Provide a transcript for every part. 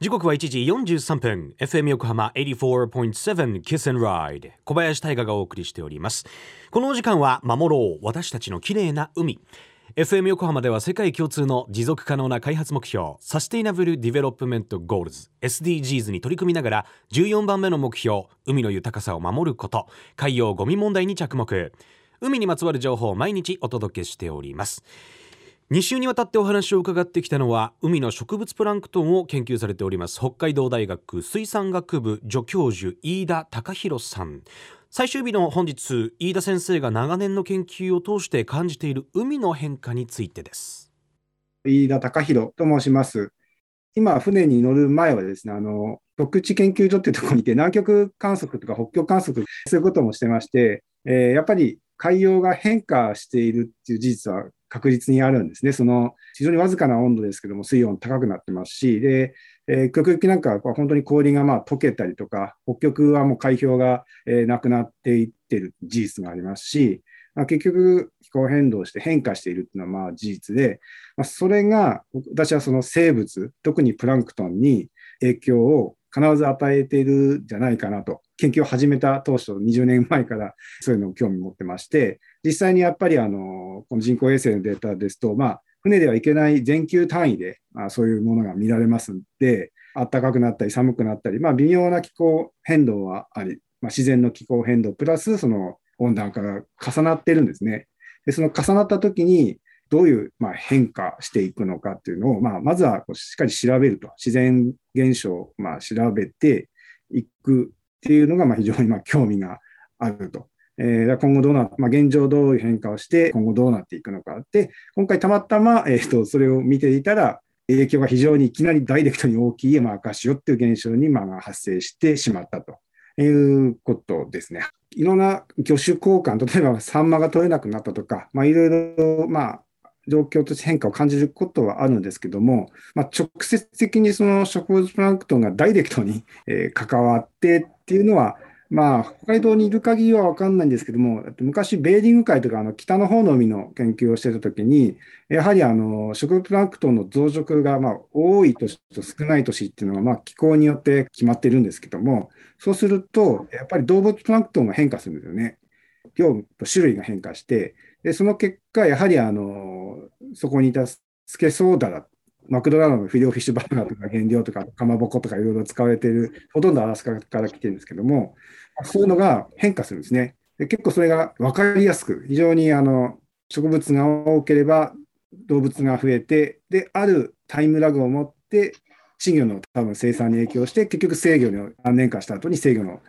時刻は1時43分。FM 横浜84.7 Kiss and Ride 小林大賀がお送りしております。このお時間は守ろう私たちの綺麗な海。FM 横浜では世界共通の持続可能な開発目標 Sustainable Development Goals。SDGs に取り組みながら14番目の目標海の豊かさを守ること。海洋ゴミ問題に着目。海にまつわる情報を毎日お届けしております。2週にわたってお話を伺ってきたのは海の植物プランクトンを研究されております。北海道大学水産学部助教授飯田隆弘さん。最終日の本日飯田先生が長年の研究を通して感じている海の変化についてです。飯田隆弘と申します。今船に乗る前はですねあの特地研究所っていうところにいて南極観測とか北極観測そういうこともしてまして、えー、やっぱり海洋が変化しているっていう事実は確実にあるんですね。その非常にわずかな温度ですけども、水温高くなってますし、で、えー、極域なんかは本当に氷がまあ溶けたりとか、北極はもう海氷が、えー、なくなっていってる事実がありますし、まあ、結局気候変動して変化しているっていうのはまあ事実で、まあ、それが私はその生物、特にプランクトンに影響を必ず与えているじゃないかなと、研究を始めた当初、20年前からそういうのを興味持ってまして、実際にやっぱりあのこの人工衛星のデータですと、まあ、船では行けない全球単位で、まあ、そういうものが見られますんで、暖かくなったり寒くなったり、まあ、微妙な気候変動はあり、まあ、自然の気候変動プラスその温暖化が重なってるんですね。でその重なった時にどういう、まあ、変化していくのかっていうのを、まあ、まずはしっかり調べると、自然現象を、まあ、調べていくっていうのが、まあ、非常に、まあ、興味があると。えー、今後どうな、まあ、現状どういう変化をして、今後どうなっていくのか。で、今回たまたま、えーと、それを見ていたら、影響が非常にいきなりダイレクトに大きい、まあ、赤潮っていう現象に、まあ、発生してしまったということですね。いろんな魚種交換、例えばサンマが取れなくなったとか、まあ、いろいろ、まあ、状況として変化を感じることはあるんですけども、まあ、直接的にその植物プランクトンがダイレクトに、え関わってっていうのは、まあ、北海道にいる限りは分かんないんですけども、昔、ベーリング海とかあの北の方の海の研究をしてたときに、やはりあの植物プランクトンの増殖がまあ多い年と少ない年っていうのはまあ気候によって決まってるんですけども、そうすると、やっぱり動物プランクトンが変化するんですよね。量と種類が変化して、でその結果、やはりあのそこにいたスケソーダだマクドナルドのフィレオフィッシュバーガーとか原料とかかまぼことかいろいろ使われている、ほとんどアラスカから来てるんですけども、そういうのが変化するんですね。で結構それが分かりやすく、非常にあの植物が多ければ動物が増えて、で、あるタイムラグを持って、稚魚の多分生産に影響して、結局制御の何年かした後に制御の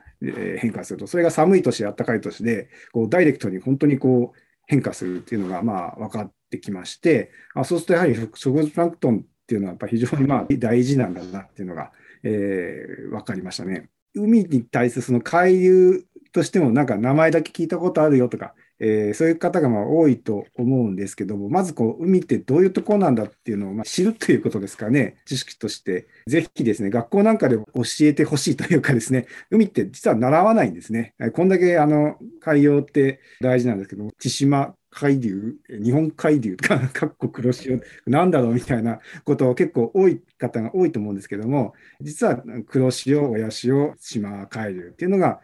変化すると、それが寒い年、暖かい年で、こうダイレクトに本当にこう変化するっていうのがまあ分かってきまして、あそうするとやはり植物プランクトンっていうのはやっぱ非常にまあ大事なんだなっていうのが、えー、分かりましたね。海に対するその海流としてもなんか名前だけ聞いたことあるよとか、えー、そういう方がまあ多いと思うんですけども、まずこう海ってどういうところなんだっていうのをまあ知るということですかね、知識として、ぜひですね、学校なんかで教えてほしいというかですね、海って実は習わないんですね。こんだけあの海洋って大事なんですけども、千島海流、日本海流？と か、各国黒潮、なんだろう？みたいなことを結構多い方が多いと思うんですけども、実は黒潮、親潮、島海流っていうのが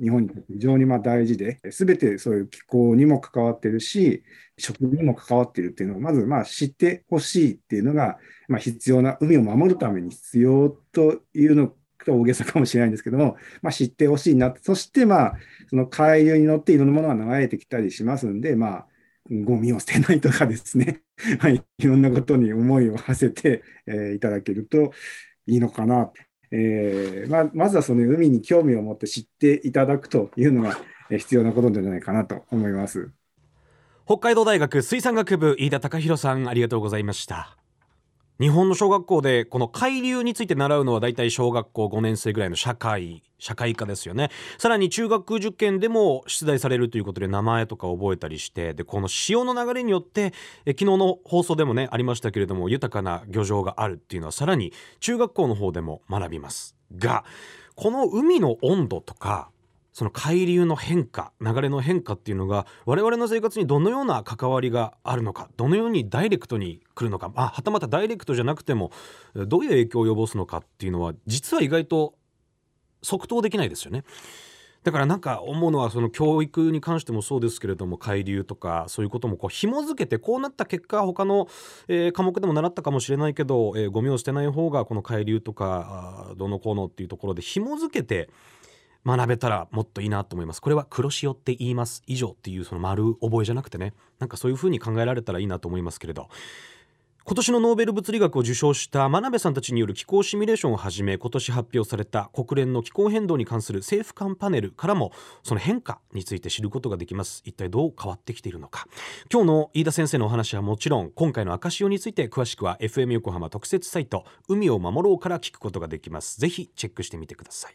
日本に非常にま大事で、すべてそういう気候にも関わってるし、食にも関わってるっていうのを、まずま知ってほしいっていうのが、ま、必要な、海を守るために必要というのが大げさかもしれないんですけども、まあ、知ってほしいな、そしてまあ、その海流に乗っていろんなものが流れてきたりしますんで、まあ、ゴミを捨てないとかですね、はい、いろんなことに思いを馳せて、えー、いただけるといいのかなえーまあ、まずはその海に興味を持って知っていただくというのが必要なことじゃないかなと思います。北海道大学水産学部飯田隆弘さんありがとうございました。日本の小学校でこの海流について習うのはだいたい小学校5年生ぐらいの社会社会科ですよね。さらに中学受験でも出題されるということで名前とか覚えたりしてでこの潮の流れによってえ昨日の放送でもねありましたけれども豊かな漁場があるっていうのはさらに中学校の方でも学びます。がこの海の温度とかその海流の変化流れの変化っていうのが我々の生活にどのような関わりがあるのかどのようにダイレクトに来るのかまあはたまたダイレクトじゃなくてもどういう影響を及ぼすのかっていうのは実は意外と即答できないですよね。だからなんか思うのはその教育に関してもそうですけれども海流とかそういうこともこう紐付けてこうなった結果他の、え、科目でも習ったかもしれないけど、えー、ゴミを捨てない方がこの海流とかどのこうのっていうところで紐付けて学べたらもっといいなと思います。これは黒潮って言います以上っていうその丸覚えじゃなくてね。なんかそういうふうに考えられたらいいなと思いますけれど。今年のノーベル物理学を受賞した真鍋さんたちによる気候シミュレーションをはじめ今年発表された国連の気候変動に関する政府間パネルからもその変化について知ることができます。一体どう変わってきているのか。今日の飯田先生のお話はもちろん今回の赤潮について詳しくは FM 横浜特設サイト海を守ろうから聞くことができます。ぜひチェックしてみてください。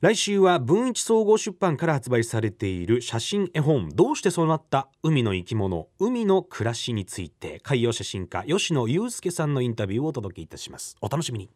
来週は文一総合出版から発売されている写真絵本どうしてそうなった海の生き物海の暮らしについて海洋写真家吉野祐介さんのインタビューをお届けいたします。お楽しみに。